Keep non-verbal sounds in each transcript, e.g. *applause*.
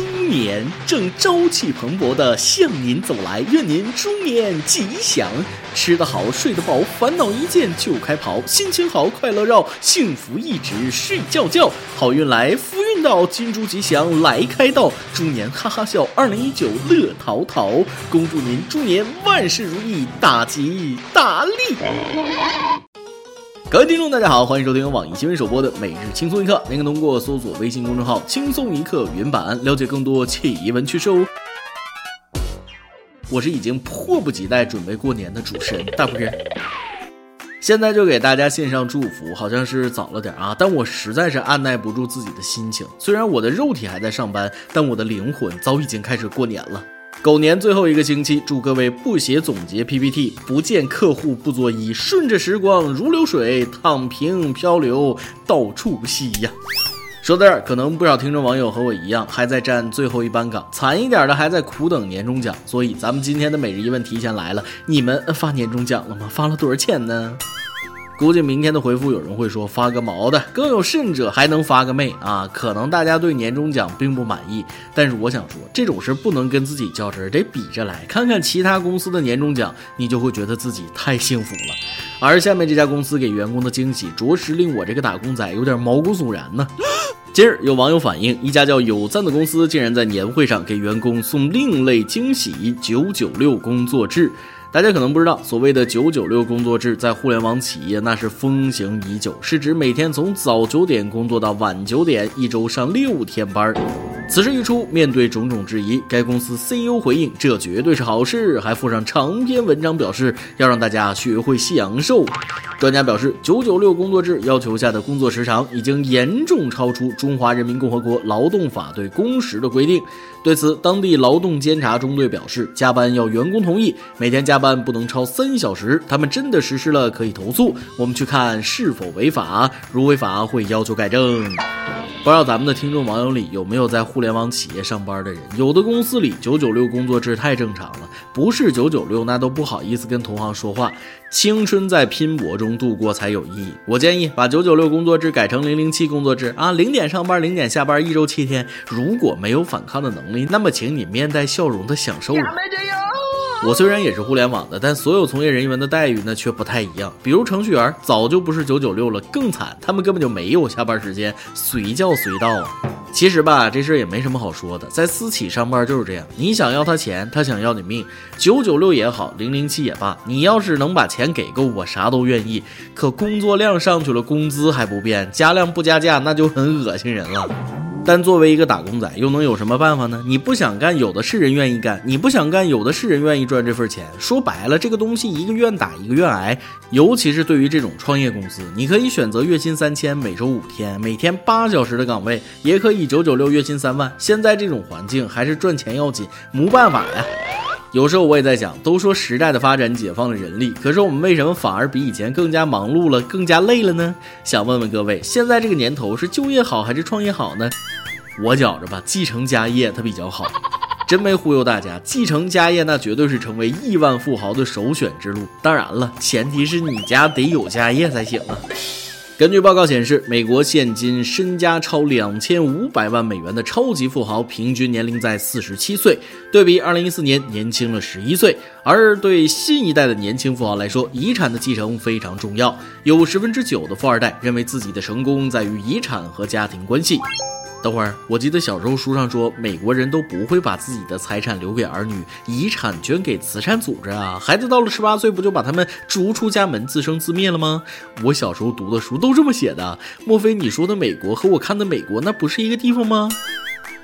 猪年正朝气蓬勃的向您走来，愿您猪年吉祥，吃得好，睡得饱，烦恼一见就开跑，心情好，快乐绕，幸福一直睡觉觉，好运来，福运到，金猪吉祥来开道，猪年哈哈笑，二零一九乐淘淘，恭祝您猪年万事如意，大吉大利。各位听众，大家好，欢迎收听由网易新闻首播的《每日轻松一刻》，您可通过搜索微信公众号“轻松一刻”原版了解更多奇闻趣事哦。我是已经迫不及待准备过年的主持人大不人，现在就给大家献上祝福，好像是早了点啊，但我实在是按耐不住自己的心情。虽然我的肉体还在上班，但我的灵魂早已经开始过年了。狗年最后一个星期，祝各位不写总结 PPT，不见客户不作揖，顺着时光如流水，躺平漂流到处吸呀。说到这儿，可能不少听众网友和我一样，还在站最后一班岗，惨一点的还在苦等年终奖。所以咱们今天的每日一问提前来了，你们发年终奖了吗？发了多少钱呢？估计明天的回复有人会说发个毛的，更有甚者还能发个妹啊！可能大家对年终奖并不满意，但是我想说，这种事不能跟自己较真，得比着来。看看其他公司的年终奖，你就会觉得自己太幸福了。而下面这家公司给员工的惊喜，着实令我这个打工仔有点毛骨悚然呢。*laughs* 近日有网友反映，一家叫有赞的公司竟然在年会上给员工送另类惊喜——九九六工作制。大家可能不知道，所谓的“九九六”工作制，在互联网企业那是风行已久，是指每天从早九点工作到晚九点，一周上六天班。此事一出，面对种种质疑，该公司 CEO 回应：“这绝对是好事。”还附上长篇文章，表示要让大家学会享受。专家表示，“九九六”工作制要求下的工作时长已经严重超出《中华人民共和国劳动法》对工时的规定。对此，当地劳动监察中队表示，加班要员工同意，每天加班不能超三小时。他们真的实施了，可以投诉。我们去看是否违法，如违法会要求改正。不知道咱们的听众网友里有没有在互联网企业上班的人？有的公司里九九六工作制太正常了，不是九九六那都不好意思跟同行说话。青春在拼搏中度过才有意义。我建议把九九六工作制改成零零七工作制啊，零点上班，零点下班，一周七天。如果没有反抗的能力，那么请你面带笑容的享受。我虽然也是互联网的，但所有从业人员的待遇呢却不太一样。比如程序员早就不是九九六了，更惨，他们根本就没有下班时间，随叫随到。其实吧，这事儿也没什么好说的，在私企上班就是这样，你想要他钱，他想要你命。九九六也好，零零七也罢，你要是能把钱给够，我啥都愿意。可工作量上去了，工资还不变，加量不加价，那就很恶心人了。但作为一个打工仔，又能有什么办法呢？你不想干，有的是人愿意干；你不想干，有的是人愿意赚这份钱。说白了，这个东西一个愿打，一个愿挨。尤其是对于这种创业公司，你可以选择月薪三千，每周五天，每天八小时的岗位，也可以九九六，月薪三万。现在这种环境，还是赚钱要紧，没办法呀。有时候我也在想，都说时代的发展解放了人力，可是我们为什么反而比以前更加忙碌了，更加累了呢？想问问各位，现在这个年头是就业好还是创业好呢？我觉着吧，继承家业它比较好，*laughs* 真没忽悠大家，继承家业那绝对是成为亿万富豪的首选之路。当然了，前提是你家得有家业才行啊。根据报告显示，美国现今身家超两千五百万美元的超级富豪平均年龄在四十七岁，对比二零一四年年轻了十一岁。而对新一代的年轻富豪来说，遗产的继承非常重要，有十分之九的富二代认为自己的成功在于遗产和家庭关系。等会儿，我记得小时候书上说，美国人都不会把自己的财产留给儿女，遗产捐给慈善组织啊。孩子到了十八岁，不就把他们逐出家门，自生自灭了吗？我小时候读的书都这么写的。莫非你说的美国和我看的美国那不是一个地方吗？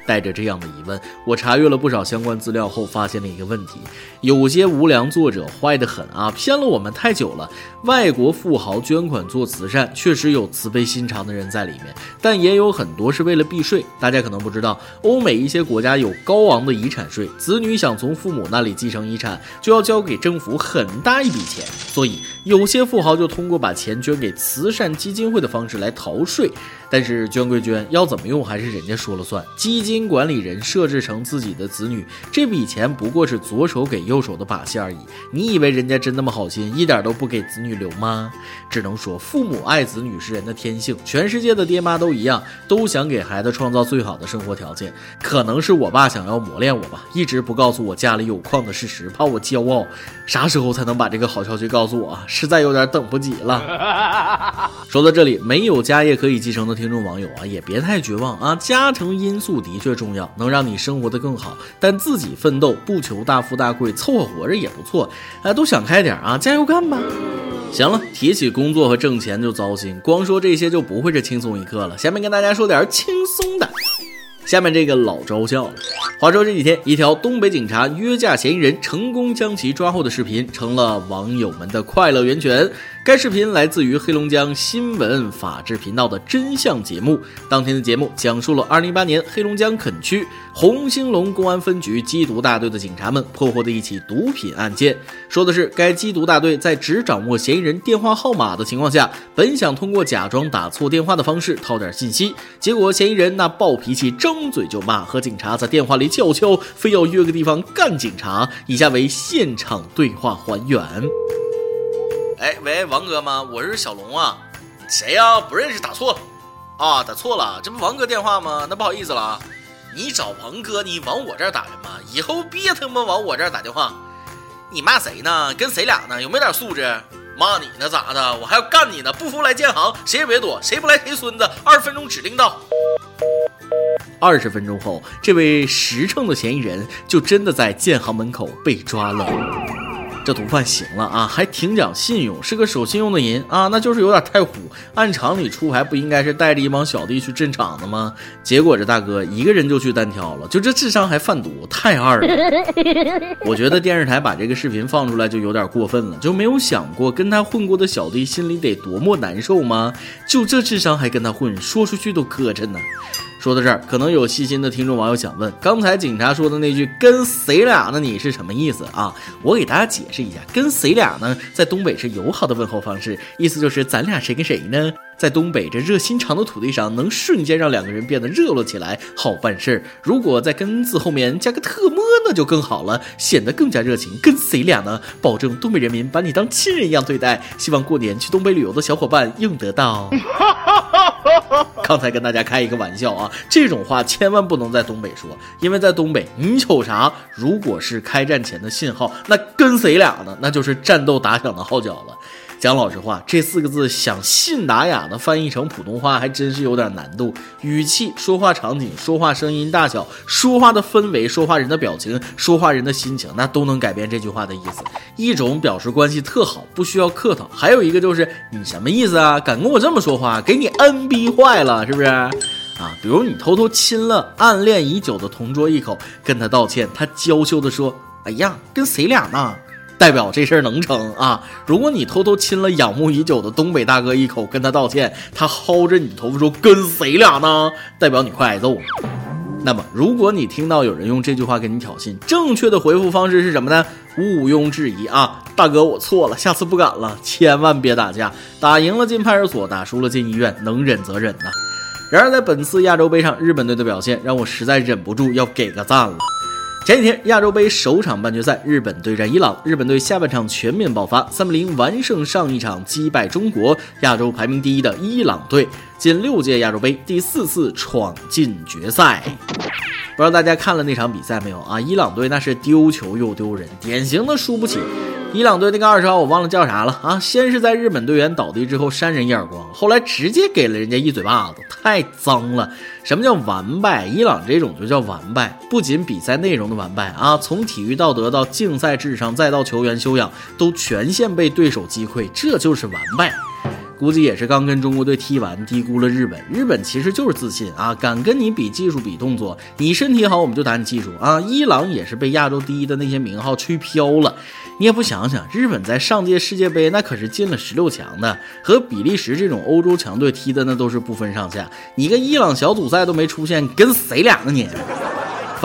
带着这样的疑问，我查阅了不少相关资料后，发现了一个问题：有些无良作者坏得很啊，骗了我们太久了。外国富豪捐款做慈善，确实有慈悲心肠的人在里面，但也有很多是为了避税。大家可能不知道，欧美一些国家有高昂的遗产税，子女想从父母那里继承遗产，就要交给政府很大一笔钱。所以，有些富豪就通过把钱捐给慈善基金会的方式来逃税。但是捐归捐，要怎么用还是人家说了算。基金管理人设置成自己的子女，这笔钱不过是左手给右手的把戏而已。你以为人家真那么好心，一点都不给子女留吗？只能说父母爱子女是人的天性，全世界的爹妈都一样，都想给孩子创造最好的生活条件。可能是我爸想要磨练我吧，一直不告诉我家里有矿的事实，怕我骄傲。啥时候才能把这个好消息告诉我？实在有点等不及了。*laughs* 说到这里，没有家业可以继承的听众网友啊，也别太绝望啊。家庭因素的确重要，能让你生活的更好，但自己奋斗，不求大富大贵，凑合活着也不错。哎，都想开点啊，加油干吧！行了，提起工作和挣钱就糟心，光说这些就不会是轻松一刻了。下面跟大家说点轻松的。下面这个老招笑了。话说这几天，一条东北警察约架嫌疑人成功将其抓获的视频，成了网友们的快乐源泉。该视频来自于黑龙江新闻法制频道的真相节目。当天的节目讲述了2018年黑龙江垦区红星龙公安分局缉毒大队的警察们破获的一起毒品案件。说的是该缉毒大队在只掌握嫌疑人电话号码的情况下，本想通过假装打错电话的方式套点信息，结果嫌疑人那暴脾气，张嘴就骂，和警察在电话里叫嚣，非要约个地方干警察。以下为现场对话还原。哎，喂，王哥吗？我是小龙啊。谁呀？不认识，打错了。啊，打错了，这不王哥电话吗？那不好意思了。你找王哥，你往我这儿打什么？以后别他妈往我这儿打电话。你骂谁呢？跟谁俩呢？有没有点素质？骂你呢？咋的？我还要干你呢！不服来建行，谁也别躲，谁不来谁孙子。二十分钟指定到。二十分钟后，这位实诚的嫌疑人就真的在建行门口被抓了。这毒贩行了啊，还挺讲信用，是个守信用的人啊，那就是有点太虎。按常理出牌不应该是带着一帮小弟去镇场的吗？结果这大哥一个人就去单挑了，就这智商还贩毒，太二了。*laughs* 我觉得电视台把这个视频放出来就有点过分了，就没有想过跟他混过的小弟心里得多么难受吗？就这智商还跟他混，说出去都磕碜呢。说到这儿，可能有细心的听众网友想问：刚才警察说的那句“跟谁俩呢？”你是什么意思啊？我给大家解释一下，“跟谁俩呢？”在东北是友好的问候方式，意思就是咱俩谁跟谁呢？在东北这热心肠的土地上，能瞬间让两个人变得热络起来，好办事儿。如果在“跟”字后面加个特么，那就更好了，显得更加热情。跟谁俩呢？保证东北人民把你当亲人一样对待。希望过年去东北旅游的小伙伴用得到。*laughs* *laughs* 刚才跟大家开一个玩笑啊，这种话千万不能在东北说，因为在东北，你瞅啥？如果是开战前的信号，那跟谁俩呢？那就是战斗打响的号角了。讲老实话，这四个字想信达雅的翻译成普通话还真是有点难度。语气、说话场景、说话声音大小、说话的氛围、说话人的表情、说话人的心情，那都能改变这句话的意思。一种表示关系特好，不需要客套；还有一个就是你什么意思啊？敢跟我这么说话，给你 N 逼坏了，是不是？啊，比如你偷偷亲了暗恋已久的同桌一口，跟他道歉，他娇羞的说：“哎呀，跟谁俩呢？”代表这事儿能成啊！如果你偷偷亲了仰慕已久的东北大哥一口，跟他道歉，他薅着你头发说：“跟谁俩呢？”代表你快挨揍了。那么，如果你听到有人用这句话跟你挑衅，正确的回复方式是什么呢？毋庸置疑啊，大哥，我错了，下次不敢了。千万别打架，打赢了进派出所，打输了进医院，能忍则忍呐。然而，在本次亚洲杯上，日本队的表现让我实在忍不住要给个赞了。前几天，亚洲杯首场半决赛，日本对战伊朗。日本队下半场全面爆发，三比零完胜上一场击败中国亚洲排名第一的伊朗队，近六届亚洲杯第四次闯进决赛。不知道大家看了那场比赛没有啊？伊朗队那是丢球又丢人，典型的输不起。伊朗队那个二十号我忘了叫啥了啊！先是在日本队员倒地之后扇人一耳光，后来直接给了人家一嘴巴子，太脏了。什么叫完败？伊朗这种就叫完败，不仅比赛内容的完败啊，从体育道德到竞赛智商再到球员修养，都全线被对手击溃，这就是完败。估计也是刚跟中国队踢完，低估了日本。日本其实就是自信啊，敢跟你比技术、比动作。你身体好，我们就打你技术啊。伊朗也是被亚洲第一的那些名号吹飘了。你也不想想，日本在上届世界杯那可是进了十六强的，和比利时这种欧洲强队踢的那都是不分上下。你个伊朗小组赛都没出现，跟谁俩呢你？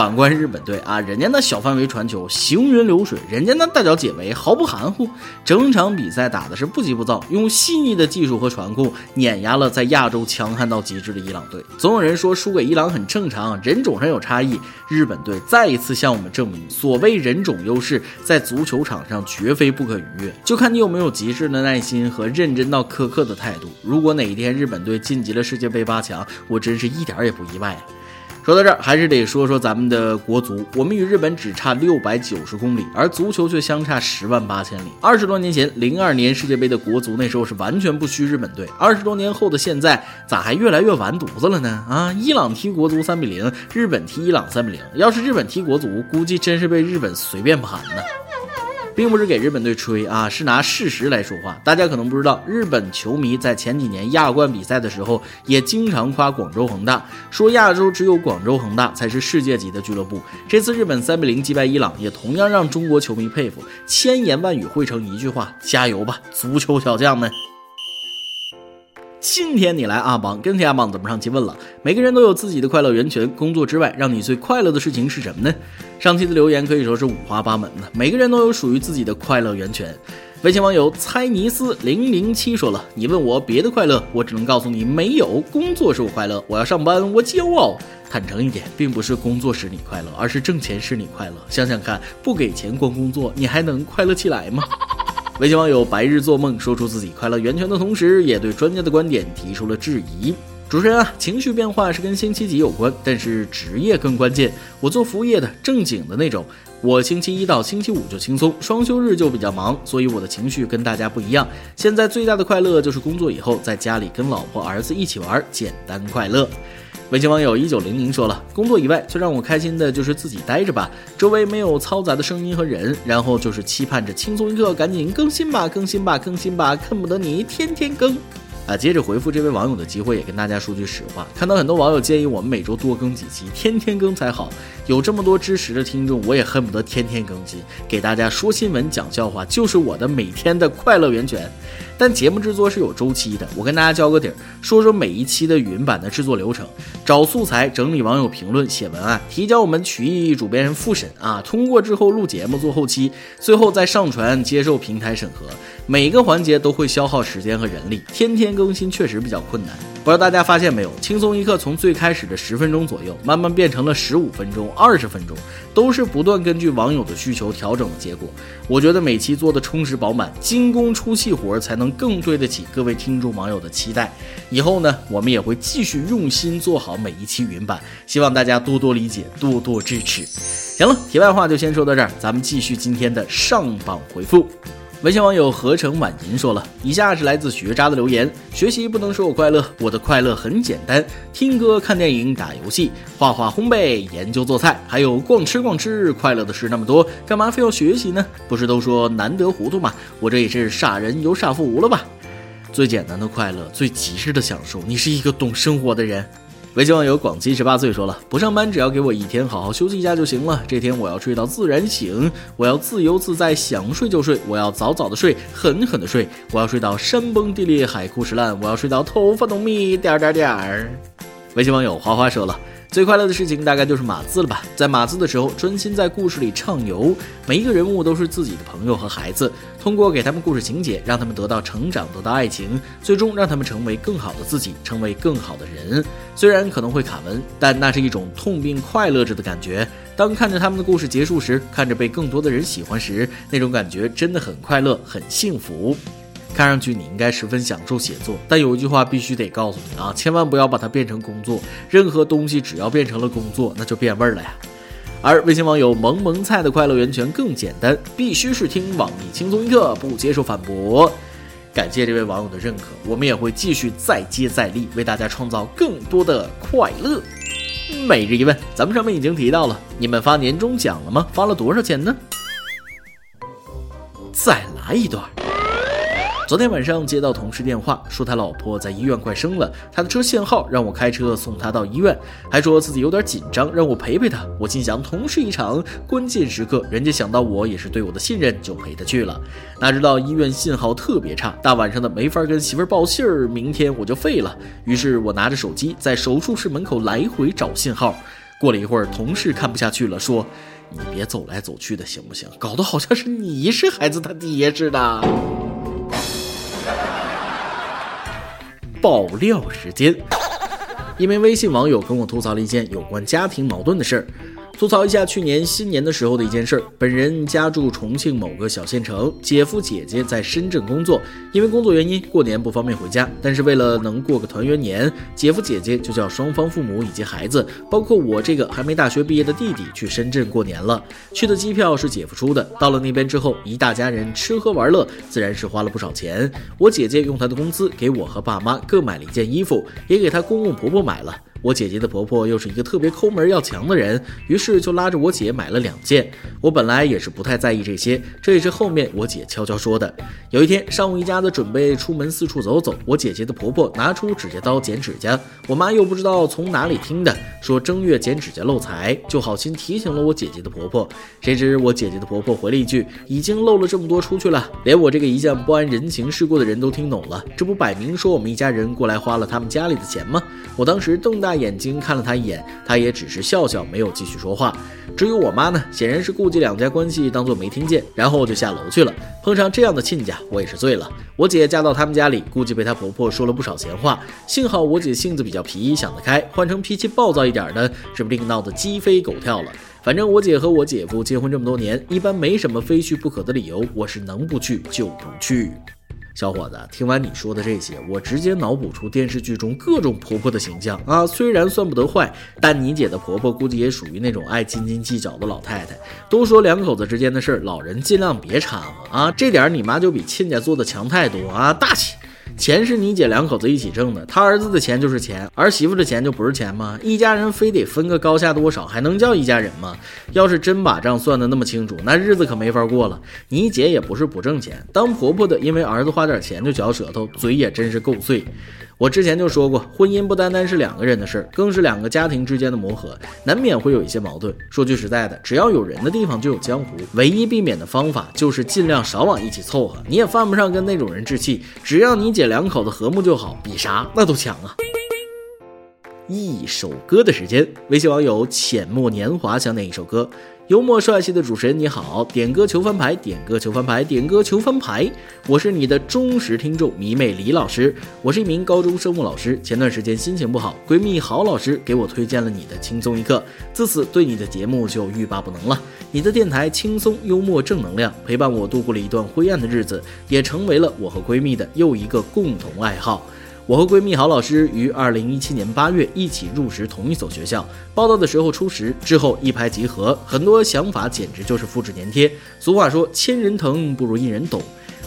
反观日本队啊，人家那小范围传球行云流水，人家那大脚解围毫不含糊，整场比赛打的是不急不躁，用细腻的技术和传控碾压了在亚洲强悍到极致的伊朗队。总有人说输给伊朗很正常，人种上有差异。日本队再一次向我们证明，所谓人种优势在足球场上绝非不可逾越，就看你有没有极致的耐心和认真到苛刻的态度。如果哪一天日本队晋级了世界杯八强，我真是一点也不意外。说到这儿，还是得说说咱们的国足。我们与日本只差六百九十公里，而足球却相差十万八千里。二十多年前，零二年世界杯的国足那时候是完全不虚日本队。二十多年后的现在，咋还越来越完犊子了呢？啊，伊朗踢国足三比零，日本踢伊朗三比零。要是日本踢国足，估计真是被日本随便盘呢。并不是给日本队吹啊，是拿事实来说话。大家可能不知道，日本球迷在前几年亚冠比赛的时候，也经常夸广州恒大，说亚洲只有广州恒大才是世界级的俱乐部。这次日本三比零击败伊朗，也同样让中国球迷佩服，千言万语汇成一句话：加油吧，足球小将们！今天你来阿邦跟天阿邦怎么上期问了，每个人都有自己的快乐源泉。工作之外，让你最快乐的事情是什么呢？上期的留言可以说是五花八门的，每个人都有属于自己的快乐源泉。微信网友猜尼斯零零七说了：“你问我别的快乐，我只能告诉你没有。工作使我快乐，我要上班，我骄傲。坦诚一点，并不是工作使你快乐，而是挣钱使你快乐。想想看，不给钱光工作，你还能快乐起来吗？”微信网友白日做梦说出自己快乐源泉的同时，也对专家的观点提出了质疑。主持人啊，情绪变化是跟星期几有关，但是职业更关键。我做服务业的，正经的那种，我星期一到星期五就轻松，双休日就比较忙，所以我的情绪跟大家不一样。现在最大的快乐就是工作以后在家里跟老婆儿子一起玩，简单快乐。微信网友一九零零说了，工作以外最让我开心的就是自己待着吧，周围没有嘈杂的声音和人，然后就是期盼着轻松一刻，赶紧更新吧，更新吧，更新吧，恨不得你天天更。啊，接着回复这位网友的机会，也跟大家说句实话，看到很多网友建议我们每周多更几期，天天更才好。有这么多支持的听众，我也恨不得天天更新，给大家说新闻、讲笑话，就是我的每天的快乐源泉。但节目制作是有周期的，我跟大家交个底儿，说说每一期的语音版的制作流程：找素材、整理网友评论、写文案、提交我们曲艺主编人复审啊，通过之后录节目做后期，最后再上传接受平台审核。每个环节都会消耗时间和人力，天天更新确实比较困难。不知道大家发现没有，轻松一刻从最开始的十分钟左右，慢慢变成了十五分钟、二十分钟，都是不断根据网友的需求调整的结果。我觉得每期做的充实饱满，精工出细活，才能更对得起各位听众网友的期待。以后呢，我们也会继续用心做好每一期云版，希望大家多多理解，多多支持。行了，题外话就先说到这儿，咱们继续今天的上榜回复。微信网友合成晚吟说了以下是来自学渣的留言：学习不能使我快乐，我的快乐很简单，听歌、看电影、打游戏、画画、烘焙、研究做菜，还有逛吃逛吃。快乐的事那么多，干嘛非要学习呢？不是都说难得糊涂吗？我这也是傻人有傻福了吧？最简单的快乐，最极致的享受，你是一个懂生活的人。微信网友广西十八岁说了：“不上班，只要给我一天好好休息一下就行了。这天我要睡到自然醒，我要自由自在，想睡就睡，我要早早的睡，狠狠的睡，我要睡到山崩地裂，海枯石烂，我要睡到头发浓密。”点点点儿。微信网友花花说了。最快乐的事情大概就是码字了吧，在码字的时候专心在故事里畅游，每一个人物都是自己的朋友和孩子，通过给他们故事情节，让他们得到成长，得到爱情，最终让他们成为更好的自己，成为更好的人。虽然可能会卡文，但那是一种痛并快乐着的感觉。当看着他们的故事结束时，看着被更多的人喜欢时，那种感觉真的很快乐，很幸福。看上去你应该十分享受写作，但有一句话必须得告诉你啊，千万不要把它变成工作。任何东西只要变成了工作，那就变味儿了呀。而微信网友萌萌菜的快乐源泉更简单，必须是听网易轻松一刻，不接受反驳。感谢这位网友的认可，我们也会继续再接再厉，为大家创造更多的快乐。每日一问，咱们上面已经提到了，你们发年终奖了吗？发了多少钱呢？再来一段。昨天晚上接到同事电话，说他老婆在医院快生了，他的车限号，让我开车送他到医院，还说自己有点紧张，让我陪陪他。我心想，同事一场，关键时刻，人家想到我也是对我的信任，就陪他去了。哪知道医院信号特别差，大晚上的没法跟媳妇儿报信儿，明天我就废了。于是我拿着手机在手术室门口来回找信号。过了一会儿，同事看不下去了，说：“你别走来走去的行不行？搞得好像是你是孩子他爹似的。”爆料时间，一名微信网友跟我吐槽了一件有关家庭矛盾的事儿。吐槽一下去年新年的时候的一件事儿。本人家住重庆某个小县城，姐夫姐姐在深圳工作，因为工作原因过年不方便回家。但是为了能过个团圆年，姐夫姐姐就叫双方父母以及孩子，包括我这个还没大学毕业的弟弟去深圳过年了。去的机票是姐夫出的。到了那边之后，一大家人吃喝玩乐，自然是花了不少钱。我姐姐用她的工资给我和爸妈各买了一件衣服，也给她公公婆婆买了。我姐姐的婆婆又是一个特别抠门要强的人，于是就拉着我姐买了两件。我本来也是不太在意这些，这也是后面我姐悄悄说的。有一天上午一家子准备出门四处走走，我姐姐的婆婆拿出指甲刀剪指甲，我妈又不知道从哪里听的，说正月剪指甲漏财，就好心提醒了我姐姐的婆婆。谁知我姐姐的婆婆回了一句：“已经漏了这么多出去了。”连我这个一向不谙人情世故的人都听懂了，这不摆明说我们一家人过来花了他们家里的钱吗？我当时瞪大。眼睛看了他一眼，他也只是笑笑，没有继续说话。至于我妈呢，显然是顾及两家关系，当做没听见，然后就下楼去了。碰上这样的亲家，我也是醉了。我姐嫁到他们家里，估计被她婆婆说了不少闲话。幸好我姐性子比较皮，想得开，换成脾气暴躁一点的，指不定闹得鸡飞狗跳了。反正我姐和我姐夫结婚这么多年，一般没什么非去不可的理由，我是能不去就不去。小伙子，听完你说的这些，我直接脑补出电视剧中各种婆婆的形象啊！虽然算不得坏，但你姐的婆婆估计也属于那种爱斤斤计较的老太太。都说两口子之间的事儿，老人尽量别掺和啊！这点你妈就比亲家做的强太多啊！大气。钱是你姐两口子一起挣的，她儿子的钱就是钱，儿媳妇的钱就不是钱吗？一家人非得分个高下多少，还能叫一家人吗？要是真把账算得那么清楚，那日子可没法过了。你姐也不是不挣钱，当婆婆的因为儿子花点钱就嚼舌头，嘴也真是够碎。我之前就说过，婚姻不单单是两个人的事儿，更是两个家庭之间的磨合，难免会有一些矛盾。说句实在的，只要有人的地方就有江湖，唯一避免的方法就是尽量少往一起凑合。你也犯不上跟那种人置气，只要你姐两口子和睦就好，比啥那都强啊！一首歌的时间，微信网友浅墨年华想点一首歌。幽默帅气的主持人你好，点歌求翻牌，点歌求翻牌，点歌求翻牌。我是你的忠实听众迷妹李老师，我是一名高中生物老师。前段时间心情不好，闺蜜郝老师给我推荐了你的轻松一刻，自此对你的节目就欲罢不能了。你的电台轻松幽默正能量，陪伴我度过了一段灰暗的日子，也成为了我和闺蜜的又一个共同爱好。我和闺蜜郝老师于二零一七年八月一起入职同一所学校，报道的时候初识，之后一拍即合，很多想法简直就是复制粘贴。俗话说，千人疼不如一人懂。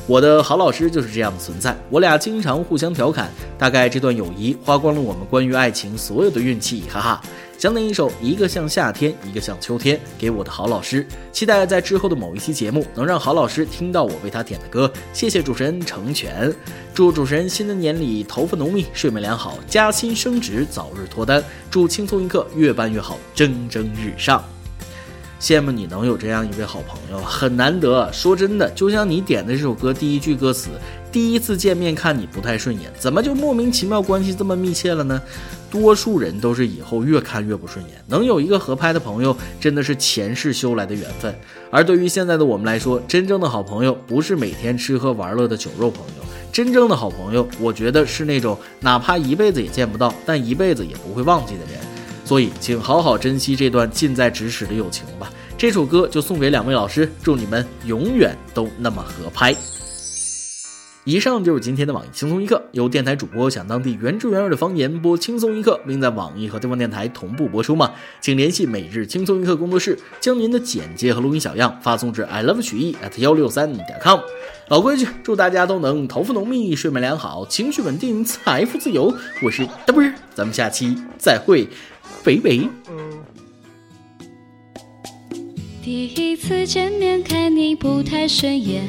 我的郝老师就是这样的存在，我俩经常互相调侃，大概这段友谊花光了我们关于爱情所有的运气，哈哈。想点一首《一个像夏天，一个像秋天》给我的好老师，期待在之后的某一期节目能让好老师听到我为他点的歌。谢谢主持人成全，祝主持人新的年里头发浓密，睡眠良好，加薪升职，早日脱单。祝轻松一刻越办越好，蒸蒸日上。羡慕你能有这样一位好朋友，很难得。说真的，就像你点的这首歌第一句歌词，第一次见面看你不太顺眼，怎么就莫名其妙关系这么密切了呢？多数人都是以后越看越不顺眼。能有一个合拍的朋友，真的是前世修来的缘分。而对于现在的我们来说，真正的好朋友不是每天吃喝玩乐的酒肉朋友，真正的好朋友，我觉得是那种哪怕一辈子也见不到，但一辈子也不会忘记的人。所以，请好好珍惜这段近在咫尺的友情吧。这首歌就送给两位老师，祝你们永远都那么合拍。以上就是今天的网易轻松一刻，由电台主播想当地原汁原味的方言播轻松一刻，并在网易和地方电台同步播出吗？请联系每日轻松一刻工作室，将您的简介和录音小样发送至 i love 曲艺 at 幺六三点 com。老规矩，祝大家都能头发浓密、睡眠良好、情绪稳定、财富自由。我是 W，咱们下期再会。肥肥。第一次见面看你不太顺眼，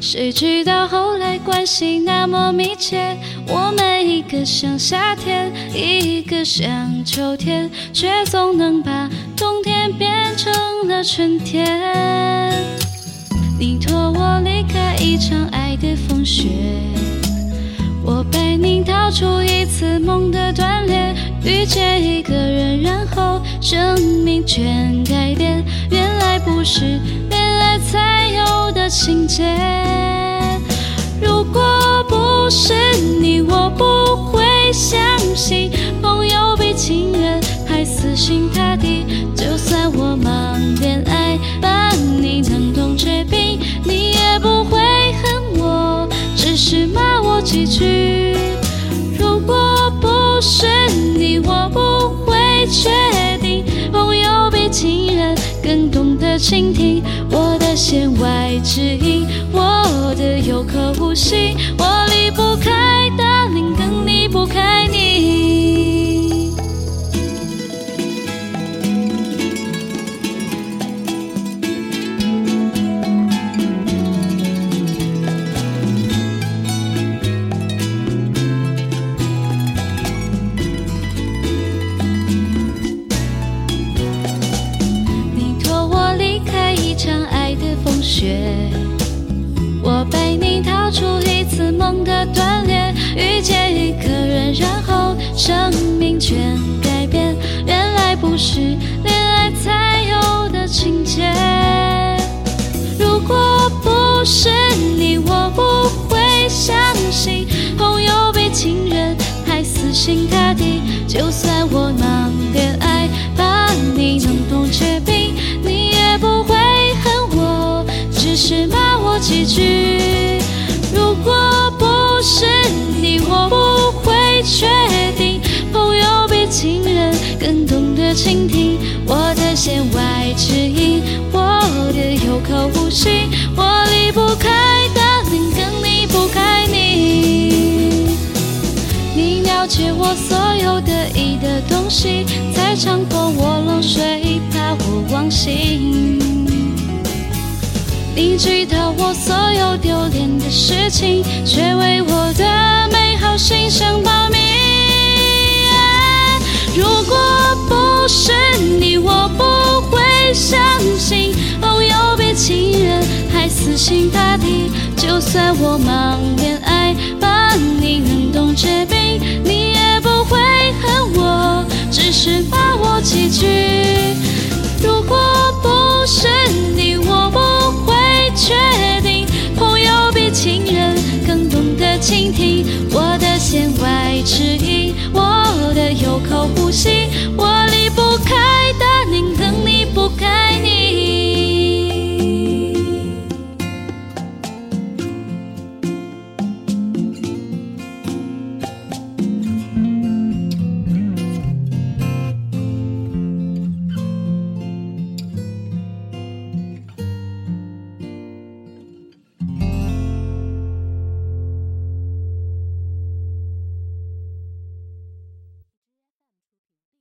谁知道后来关系那么密切。我们一个像夏天，一个像秋天，却总能把冬天变成了春天。你托我离开一场爱的风雪。我陪你逃出一次梦的断裂，遇见一个人，然后生命全改变。原来不是恋爱才有的情节。如果不是你，我不会相信朋友比情人还死心塌地。就算我忙恋爱，把你能懂却比你也不会恨我，只是几句。如果不是你，我不会确定。朋友比情人更懂得倾听我的弦外之音，我的有口无心，我离不开大林更离不开你。生命全改变。原来不是恋爱才有的情节。如果不是你，我不会相信朋友比情人还死心塌地。就算我忙恋爱，把你弄懂却比你也不会恨我，只是骂我几句。如果不是你，我不会确定更懂得倾听我的弦外之音，我的有口无心，我离不开，darling，更离不开你。你了解我所有得意的东西，才强迫我冷水，怕我忘形。你知道我所有丢脸的事情，却为我的美好心生保密。如果不是你，我不会相信朋友比情人还死心塌地。就算我忙恋爱，把你能冻结冰你也不会恨我，只是骂我几句